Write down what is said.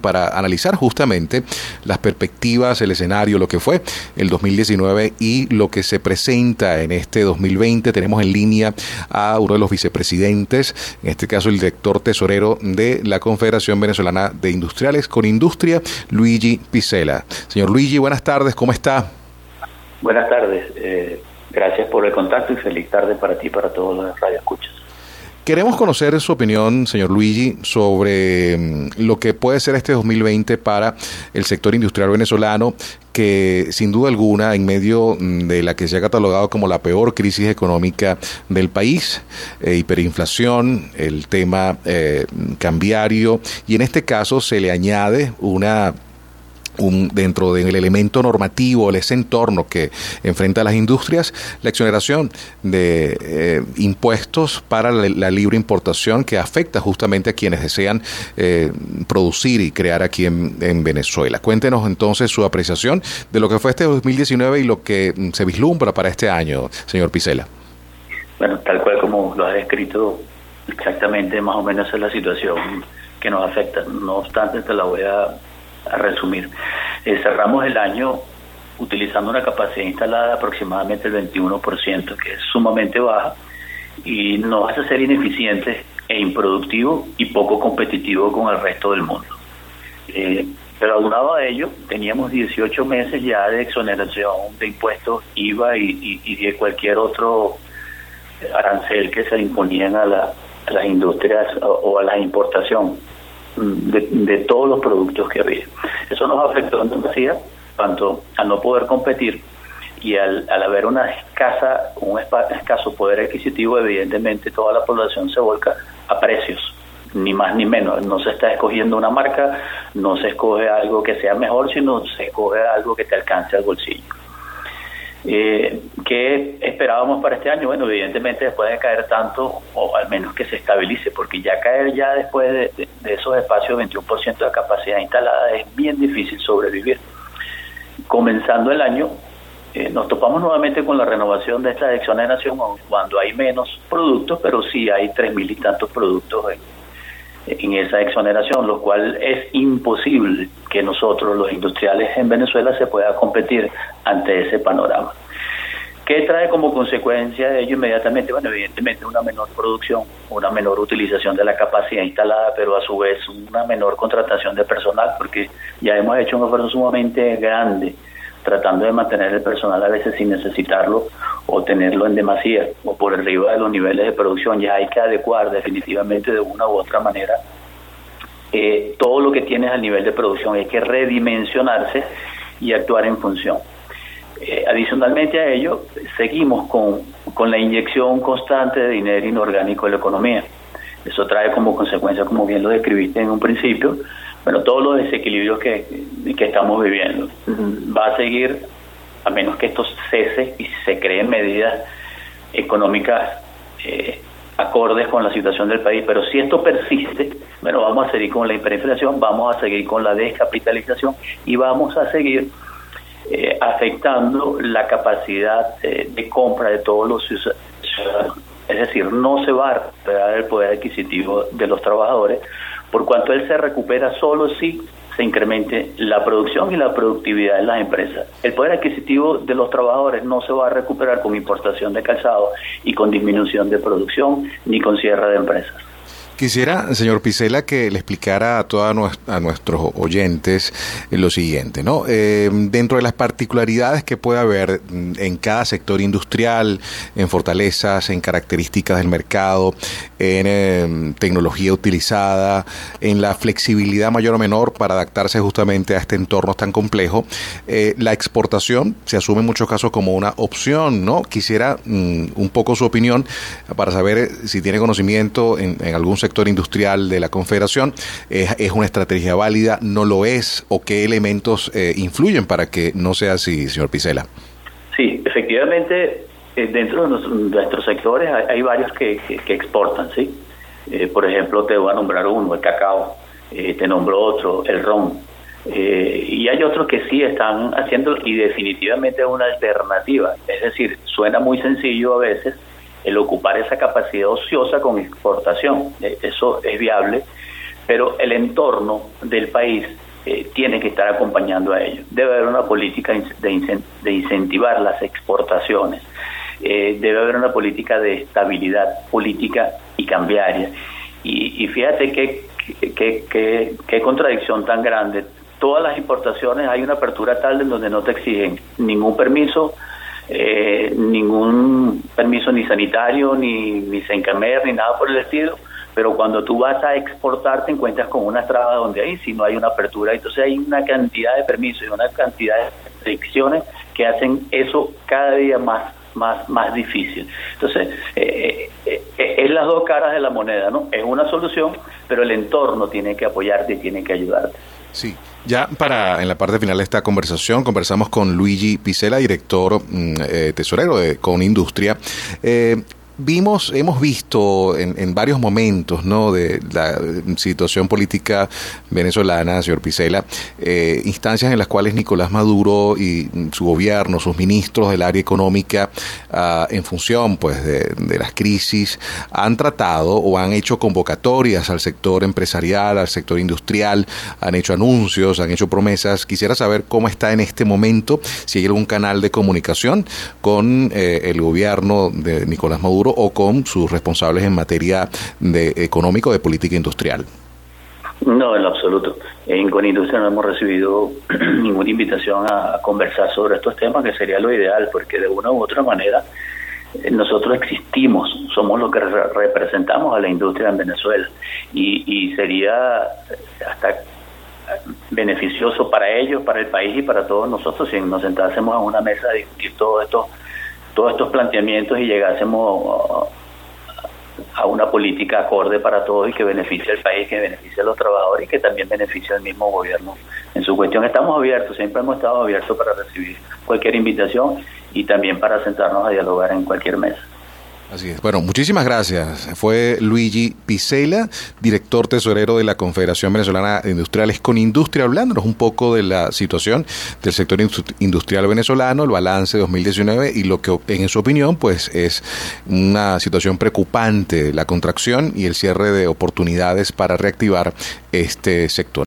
para analizar justamente las perspectivas, el escenario, lo que fue el 2019 y lo que se presenta en este 2020. Tenemos en línea a uno de los vicepresidentes, en este caso el director tesorero de la Confederación Venezolana de Industriales con Industria, Luigi Picela. Señor Luigi, buenas tardes, ¿cómo está? Buenas tardes, eh, gracias por el contacto y feliz tarde para ti y para todos los radioescuchas. Queremos conocer su opinión, señor Luigi, sobre mm, lo que puede ser este 2020 para el sector industrial venezolano, que sin duda alguna, en medio mm, de la que se ha catalogado como la peor crisis económica del país, eh, hiperinflación, el tema eh, cambiario, y en este caso se le añade una un, dentro del elemento normativo, ese entorno que enfrenta las industrias, la exoneración de eh, impuestos para la, libre importación que afecta justamente a quienes desean eh, producir y crear aquí en, en, Venezuela. Cuéntenos entonces su apreciación de lo que fue este 2019 y lo que mm, se vislumbra para este año, señor Picela. Bueno, tal cual como lo has escrito, exactamente más o menos es la situación que nos afecta. No obstante, te la voy a a resumir. Eh, cerramos el año utilizando una capacidad instalada de aproximadamente el 21%, que es sumamente baja y nos hace ser ineficientes e improductivo y poco competitivo con el resto del mundo. Eh, pero aunado a ello, teníamos 18 meses ya de exoneración de impuestos IVA y, de cualquier otro arancel que se imponían a, a las industrias o, a la importación de, todos los productos que había. Eso nos afectó en demasiado, tanto al no poder competir y al, al haber una escasa, un escaso poder adquisitivo, evidentemente toda la población se volca a precios, ni más ni menos. No se está escogiendo una marca, no se escoge algo que sea mejor, sino se escoge algo que te alcance al bolsillo. Eh, ¿Qué esperábamos para este año? Bueno, evidentemente después de caer tanto, o al menos que se estabilice, porque ya caer ya después de, esos espacios, 21% de capacidad instalada, es bien difícil sobrevivir. Comenzando el año, eh, nos topamos nuevamente con la renovación de esta exoneración cuando hay menos productos, pero sí hay tres mil y tantos productos en esa exoneración, lo cual es imposible que nosotros, los industriales en Venezuela, se pueda competir ante ese panorama. ¿Qué trae como consecuencia de ello inmediatamente? Bueno, evidentemente una menor producción, una menor utilización de la capacidad instalada, pero a su vez una menor contratación de personal, porque ya hemos hecho un esfuerzo sumamente grande tratando de mantener el personal a veces sin necesitarlo o tenerlo en demasía o por arriba de los niveles de producción. Ya hay que adecuar definitivamente de una u otra manera eh, todo lo que tienes al nivel de producción. Hay que redimensionarse y actuar en función. Eh, adicionalmente a ello, seguimos con, con la inyección constante de dinero inorgánico en la economía. Eso trae como consecuencia, como bien lo describiste en un principio, bueno, todos los desequilibrios que, que estamos viviendo. Va a seguir, a menos que esto cese y se creen medidas económicas eh, acordes con la situación del país, pero si esto persiste, bueno, vamos a seguir con la hiperinflación, vamos a seguir con la descapitalización y vamos a seguir eh, afectando la capacidad eh, de compra de todos los ciudadanos. Es decir, no se va a recuperar el poder adquisitivo de los trabajadores, por cuanto él se recupera solo si se incremente la producción y la productividad de las empresas. El poder adquisitivo de los trabajadores no se va a recuperar con importación de calzado y con disminución de producción ni con cierre de empresas. Quisiera, señor Picela, que le explicara a todos a nuestros oyentes lo siguiente, ¿no? Eh, dentro de las particularidades que puede haber en cada sector industrial, en fortalezas, en características del mercado, en em, tecnología utilizada, en la flexibilidad mayor o menor para adaptarse justamente a este entorno tan complejo, eh, la exportación se asume en muchos casos como una opción, ¿no? Quisiera mm, un poco su opinión para saber si tiene conocimiento en, en algún sector sector industrial de la Confederación. ¿Es, una estrategia válida? ¿No lo es? ¿O qué elementos eh, influyen para que no sea así, señor Picela? Sí, efectivamente, eh, dentro de nuestros, sectores hay, varios que, exportan, ¿sí? Eh, por ejemplo, te voy a nombrar uno, el cacao, te nombro otro, el ron. y hay otros que sí están haciendo y definitivamente es una alternativa. Es decir, suena muy sencillo a veces, el ocupar esa capacidad ociosa con exportación. Eh, eso es viable, pero el entorno del país eh, tiene que estar acompañando a ello. Debe haber una política de, incentivar las exportaciones, eh, debe haber una política de estabilidad política y cambiaria. Y, fíjate qué, qué, qué, contradicción tan grande. Todas las importaciones hay una apertura tal en donde no te exigen ningún permiso, eh, ningún permiso ni sanitario, ni, ni Sencamer, ni nada por el estilo pero cuando tú vas a exportar te encuentras con una traba donde ahí si no hay una apertura, entonces hay una cantidad de permisos y una cantidad de restricciones que hacen eso cada día más más más difícil. Entonces, eh, eh, eh, es las dos caras de la moneda, ¿no? Es una solución, pero el entorno tiene que apoyarte y tiene que ayudarte. Sí, ya para en la parte final de esta conversación conversamos con Luigi Picela, director mm, tesorero de Con Industria. Eh, vimos, hemos visto en, en, varios momentos ¿no? de la situación política venezolana, señor Picela, eh, instancias en las cuales Nicolás Maduro y su gobierno, sus ministros del área económica, ah, en función pues de, de, las crisis, han tratado o han hecho convocatorias al sector empresarial, al sector industrial, han hecho anuncios, han hecho promesas. Quisiera saber cómo está en este momento, si hay algún canal de comunicación con eh, el gobierno de Nicolás Maduro o con sus responsables en materia de económico de política industrial? No, en lo absoluto. En Conindustria no hemos recibido ninguna invitación a, conversar sobre estos temas, que sería lo ideal, porque de una u otra manera eh, nosotros existimos, somos los que representamos a la industria en Venezuela y, y sería hasta beneficioso para ellos, para el país y para todos nosotros si nos sentásemos a una mesa a discutir todo esto todos estos planteamientos y llegásemos a una política acorde para todos y que beneficie al país, que beneficie a los trabajadores y que también beneficie al mismo gobierno en su cuestión. Estamos abiertos, siempre hemos estado abiertos para recibir cualquier invitación y también para sentarnos a dialogar en cualquier mesa. Así es. Bueno, muchísimas gracias. Fue Luigi Picela, director tesorero de la Confederación Venezolana de Industriales con Industria, hablándonos un poco de la situación del sector industrial venezolano, el balance de 2019 y lo que en su opinión pues es una situación preocupante, la contracción y el cierre de oportunidades para reactivar este sector.